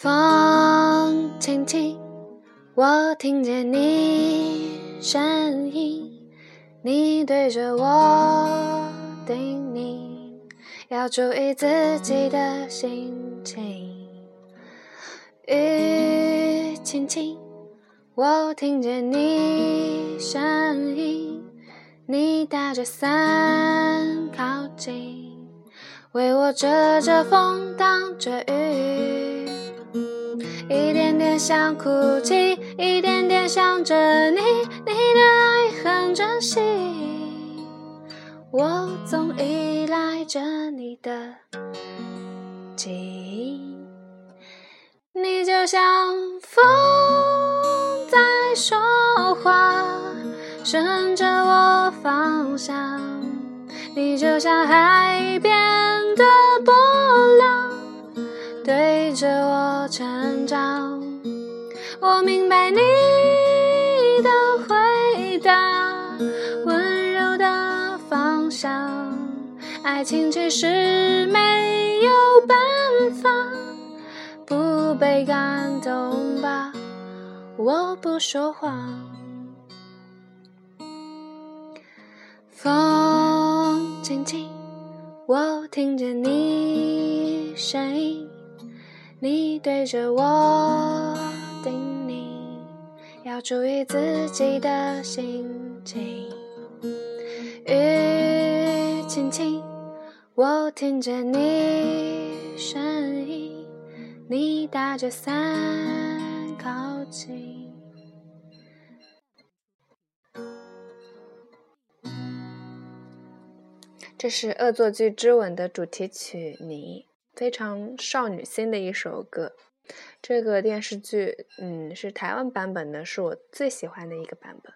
风轻轻，我听见你声音，你对着我叮咛，要注意自己的心情。雨轻轻，我听见你声音，你打着伞靠近，为我遮着风，挡着雨，一点点想哭泣，一点点想着你，你的爱很珍惜，我总依赖着你的记忆。你就像风在说话，顺着我方向；你就像海边陪着我成长。我明白你的回答，温柔的方向。爱情其实没有办法。不被感动吧，我不说谎。风轻轻，我听见你声音，你对着我叮咛，要注意自己的心情。雨轻轻，我听见你声音。你打着伞靠近。这是《恶作剧之吻》的主题曲，你非常少女心的一首歌。这个电视剧，嗯，是台湾版本的，是我最喜欢的一个版本。